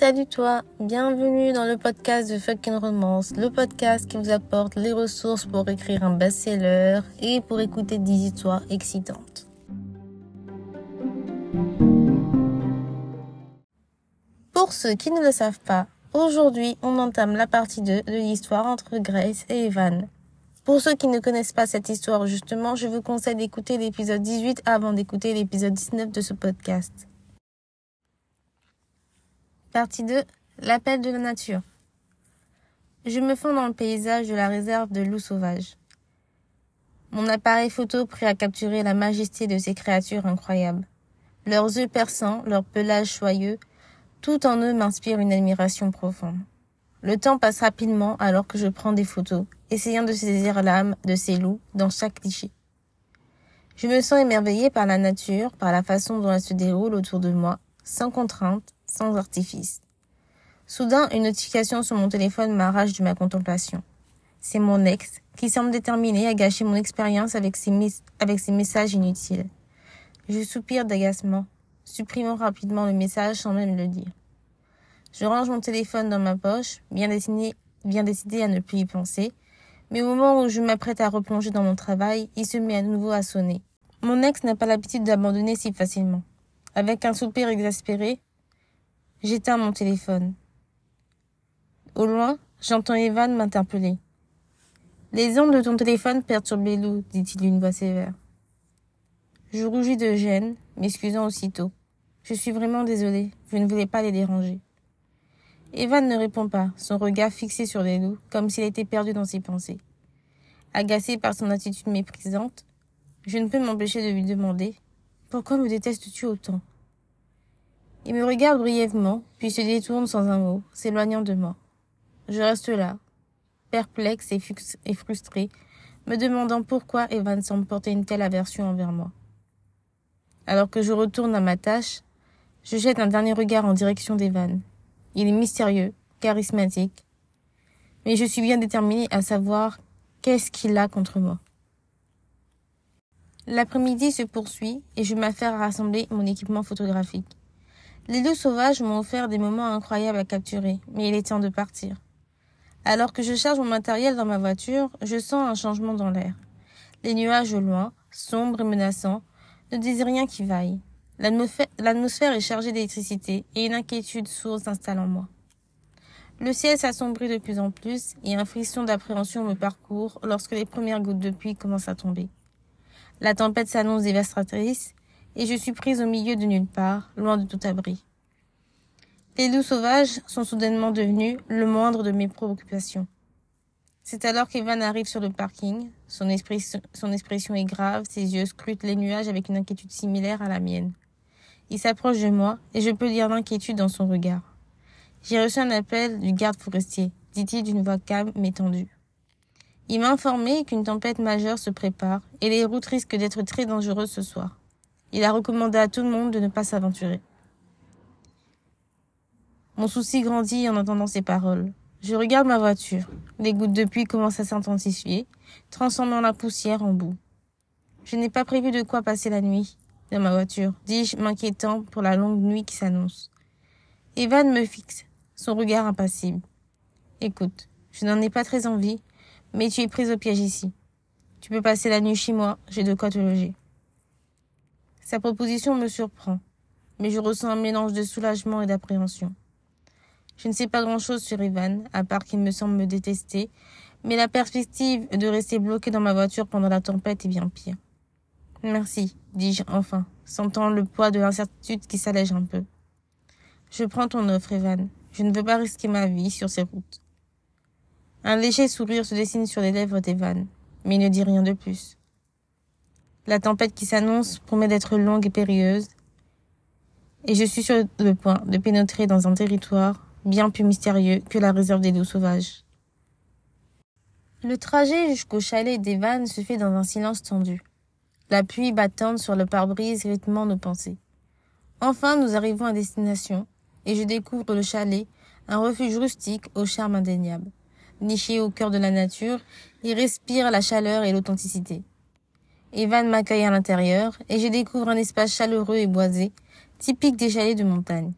Salut toi, bienvenue dans le podcast de Fucking Romance, le podcast qui vous apporte les ressources pour écrire un best-seller et pour écouter des histoires excitantes. Pour ceux qui ne le savent pas, aujourd'hui on entame la partie 2 de l'histoire entre Grace et Evan. Pour ceux qui ne connaissent pas cette histoire justement, je vous conseille d'écouter l'épisode 18 avant d'écouter l'épisode 19 de ce podcast. Partie 2. L'appel de la nature. Je me fonds dans le paysage de la réserve de loups sauvages. Mon appareil photo prêt à capturer la majesté de ces créatures incroyables. Leurs yeux perçants, leur pelage soyeux, tout en eux m'inspire une admiration profonde. Le temps passe rapidement alors que je prends des photos, essayant de saisir l'âme de ces loups dans chaque cliché. Je me sens émerveillée par la nature, par la façon dont elle se déroule autour de moi, sans contrainte, sans artifice. Soudain, une notification sur mon téléphone m'arrache de ma contemplation. C'est mon ex qui semble déterminé à gâcher mon expérience avec ses, messages inutiles. Je soupire d'agacement, supprimant rapidement le message sans même le dire. Je range mon téléphone dans ma poche, bien bien décidé à ne plus y penser, mais au moment où je m'apprête à replonger dans mon travail, il se met à nouveau à sonner. Mon ex n'a pas l'habitude d'abandonner si facilement. Avec un soupir exaspéré, J'éteins mon téléphone. Au loin, j'entends Evan m'interpeller. Les ondes de ton téléphone perturbent les loups, dit-il d'une voix sévère. Je rougis de gêne, m'excusant aussitôt. Je suis vraiment désolée, je ne voulais pas les déranger. Evan ne répond pas, son regard fixé sur les loups, comme s'il était perdu dans ses pensées. Agacé par son attitude méprisante, je ne peux m'empêcher de lui demander Pourquoi me détestes-tu autant? Il me regarde brièvement, puis se détourne sans un mot, s'éloignant de moi. Je reste là, perplexe et, frustré, me demandant pourquoi Evan semble porter une telle aversion envers moi. Alors que je retourne à ma tâche, je jette un dernier regard en direction d'Evan. Il est mystérieux, charismatique, mais je suis bien déterminée à savoir qu'est-ce qu'il a contre moi. L'après-midi se poursuit et je m'affaire à rassembler mon équipement photographique. Les deux sauvages m'ont offert des moments incroyables à capturer, mais il est temps de partir. Alors que je charge mon matériel dans ma voiture, je sens un changement dans l'air. Les nuages au loin, sombres et menaçants, ne disent rien qui vaille. L'atmosphère est chargée d'électricité et une inquiétude sourde s'installe en moi. Le ciel s'assombrit de plus en plus et un frisson d'appréhension me parcourt lorsque les premières gouttes de pluie commencent à tomber. La tempête s'annonce dévastatrice et je suis prise au milieu de nulle part, loin de tout abri. Les loups sauvages sont soudainement devenus le moindre de mes préoccupations. C'est alors qu'Evan arrive sur le parking. Son, son expression est grave, ses yeux scrutent les nuages avec une inquiétude similaire à la mienne. Il s'approche de moi et je peux lire l'inquiétude dans son regard. J'ai reçu un appel du garde forestier, dit-il d'une voix calme mais tendue. Il m'a informé qu'une tempête majeure se prépare et les routes risquent d'être très dangereuses ce soir. Il a recommandé à tout le monde de ne pas s'aventurer. Mon souci grandit en entendant ces paroles. Je regarde ma voiture. Les gouttes de pluie commencent à s'intensifier, transformant la poussière en boue. Je n'ai pas prévu de quoi passer la nuit dans ma voiture, dis-je, m'inquiétant pour la longue nuit qui s'annonce. Evan me fixe, son regard impassible. Écoute, je n'en ai pas très envie, mais tu es prise au piège ici. Tu peux passer la nuit chez moi, j'ai de quoi te loger. Sa proposition me surprend, mais je ressens un mélange de soulagement et d'appréhension. Je ne sais pas grand-chose sur Ivan, à part qu'il me semble me détester, mais la perspective de rester bloqué dans ma voiture pendant la tempête est bien pire. Merci, dis-je enfin, sentant le poids de l'incertitude qui s'allège un peu. Je prends ton offre, Evan. Je ne veux pas risquer ma vie sur ces routes. Un léger sourire se dessine sur les lèvres d'Evan, mais il ne dit rien de plus. La tempête qui s'annonce promet d'être longue et périlleuse, et je suis sur le point de pénétrer dans un territoire bien plus mystérieux que la réserve des loups sauvages. Le trajet jusqu'au chalet d'Evan se fait dans un silence tendu, la pluie battante sur le pare-brise rythmant nos pensées. Enfin, nous arrivons à destination, et je découvre le chalet, un refuge rustique au charme indéniable. Niché au cœur de la nature, il respire la chaleur et l'authenticité. Evan m'accueille à l'intérieur et je découvre un espace chaleureux et boisé, typique des chalets de montagne.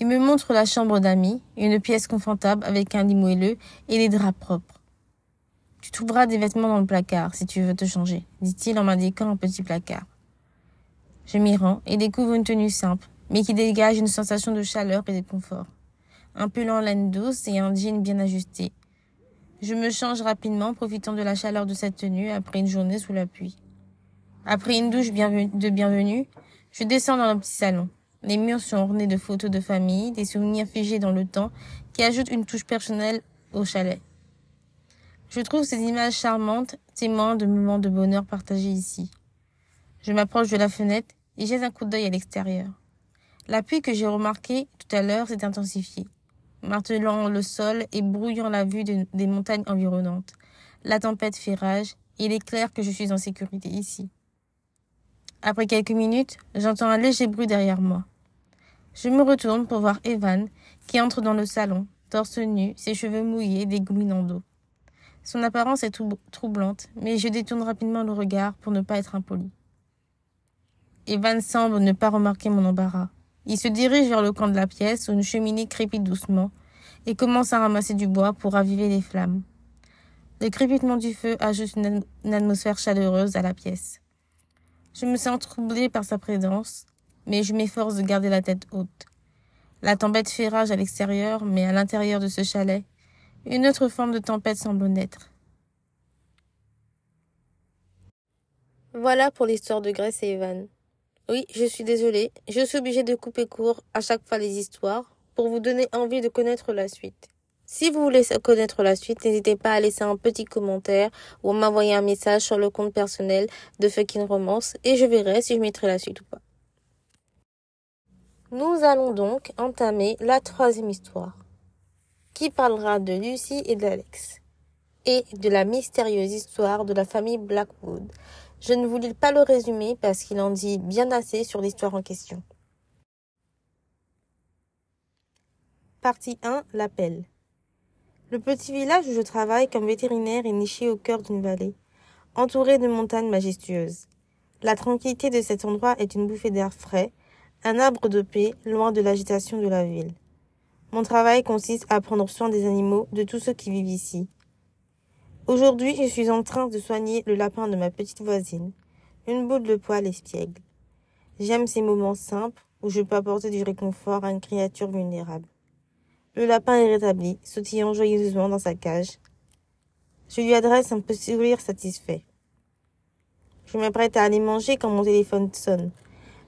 Il me montre la chambre d'amis, une pièce confortable avec un lit moelleux et des draps propres. Tu trouveras des vêtements dans le placard si tu veux te changer, dit-il en m'indiquant un petit placard. Je m'y rends et découvre une tenue simple, mais qui dégage une sensation de chaleur et de confort. Un pull en laine douce et un jean bien ajusté. Je me change rapidement, profitant de la chaleur de cette tenue après une journée sous la pluie. Après une douche de bienvenue, je descends dans le petit salon. Les murs sont ornés de photos de famille, des souvenirs figés dans le temps qui ajoutent une touche personnelle au chalet. Je trouve ces images charmantes, témoins de moments de bonheur partagés ici. Je m'approche de la fenêtre et jette un coup d'œil à l'extérieur. La pluie que j'ai remarquée tout à l'heure s'est intensifiée, martelant le sol et brouillant la vue des montagnes environnantes. La tempête fait rage il est clair que je suis en sécurité ici. Après quelques minutes, j'entends un léger bruit derrière moi. Je me retourne pour voir Evan, qui entre dans le salon, torse nu, ses cheveux mouillés, dégoulinant d'eau. Son apparence est troublante, mais je détourne rapidement le regard pour ne pas être impoli. Evan semble ne pas remarquer mon embarras. Il se dirige vers le coin de la pièce où une cheminée crépite doucement et commence à ramasser du bois pour raviver les flammes. Le crépitement du feu ajoute une, atmosphère chaleureuse à la pièce. Je me sens troublée par sa présence mais je m'efforce de garder la tête haute. La tempête fait rage à l'extérieur, mais à l'intérieur de ce chalet, une autre forme de tempête semble naître. Voilà pour l'histoire de Grace et Evan. Oui, je suis désolée, je suis obligée de couper court à chaque fois les histoires pour vous donner envie de connaître la suite. Si vous voulez connaître la suite, n'hésitez pas à laisser un petit commentaire ou à m'envoyer un message sur le compte personnel de Fucking Romance et je verrai si je mettrai la suite ou pas. Nous allons donc entamer la troisième histoire, qui parlera de Lucie et d'Alex, et de la mystérieuse histoire de la famille Blackwood. Je ne vous lis pas le résumé parce qu'il en dit bien assez sur l'histoire en question. Partie 1 L'appel. Le petit village où je travaille comme vétérinaire est niché au cœur d'une vallée, entouré de montagnes majestueuses. La tranquillité de cet endroit est une bouffée d'air frais, un arbre de paix, loin de l'agitation de la ville. Mon travail consiste à prendre soin des animaux, de tous ceux qui vivent ici. Aujourd'hui, je suis en train de soigner le lapin de ma petite voisine, une boule de poil espiègle. J'aime ces moments simples où je peux apporter du réconfort à une créature vulnérable. Le lapin est rétabli, sautillant joyeusement dans sa cage. Je lui adresse un petit sourire satisfait. Je m'apprête à aller manger quand mon téléphone sonne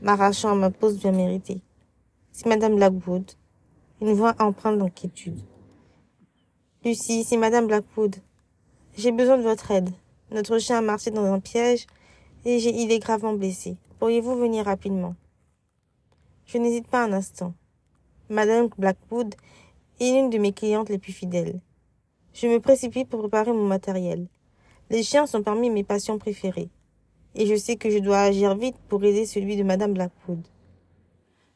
m'arrachant à ma pause bien méritée. C'est Madame Blackwood. Une voix empreinte d'inquiétude. Lucie, c'est Madame Blackwood. J'ai besoin de votre aide. Notre chien a marché dans un piège et il est gravement blessé. Pourriez-vous venir rapidement? Je n'hésite pas un instant. Madame Blackwood est l'une de mes clientes les plus fidèles. Je me précipite pour préparer mon matériel. Les chiens sont parmi mes patients préférés et je sais que je dois agir vite pour aider celui de Madame Blackwood.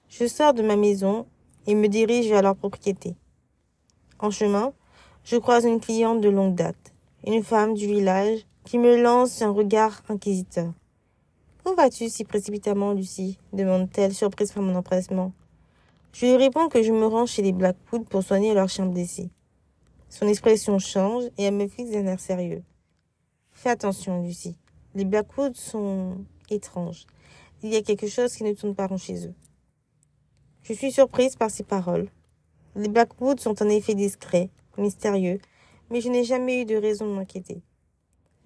Je sors de ma maison et me dirige vers leur propriété. En chemin, je croise une cliente de longue date, une femme du village, qui me lance un regard inquisiteur. Où vas-tu si précipitamment, Lucie demande-t-elle, surprise par mon empressement. Je lui réponds que je me rends chez les Blackwood pour soigner leur chien blessé. Son expression change et elle me fixe d'un air sérieux. Fais attention, Lucie. Les Blackwoods sont étranges. Il y a quelque chose qui ne tourne pas rond chez eux. Je suis surprise par ces paroles. Les Blackwoods sont en effet discrets, mystérieux, mais je n'ai jamais eu de raison de m'inquiéter.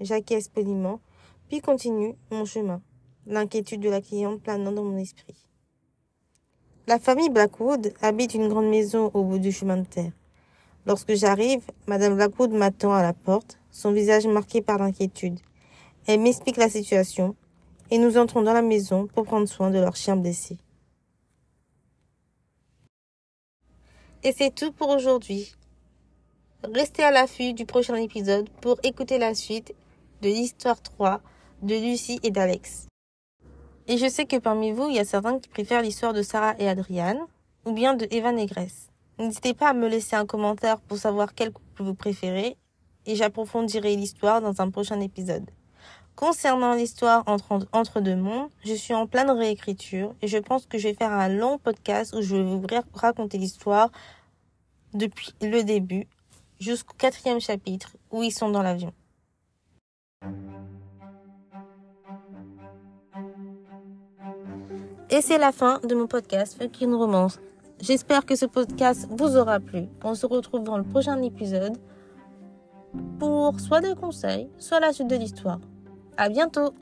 J'acquiesce poliment, puis continue mon chemin, l'inquiétude de la cliente planant dans mon esprit. La famille Blackwood habite une grande maison au bout du chemin de terre. Lorsque j'arrive, Madame Blackwood m'attend à la porte, son visage marqué par l'inquiétude. Elle m'explique la situation et nous entrons dans la maison pour prendre soin de leur chien blessé. Et c'est tout pour aujourd'hui. Restez à l'affût du prochain épisode pour écouter la suite de l'histoire 3 de Lucie et d'Alex. Et je sais que parmi vous, il y a certains qui préfèrent l'histoire de Sarah et Adriane ou bien de Eva Négresse. N'hésitez pas à me laisser un commentaire pour savoir quel couple vous préférez et j'approfondirai l'histoire dans un prochain épisode. Concernant l'histoire entre, entre deux mondes, je suis en pleine réécriture et je pense que je vais faire un long podcast où je vais vous raconter l'histoire depuis le début jusqu'au quatrième chapitre où ils sont dans l'avion. Et c'est la fin de mon podcast Fucking Romance. J'espère que ce podcast vous aura plu. On se retrouve dans le prochain épisode pour soit des conseils, soit la suite de l'histoire. À bientôt!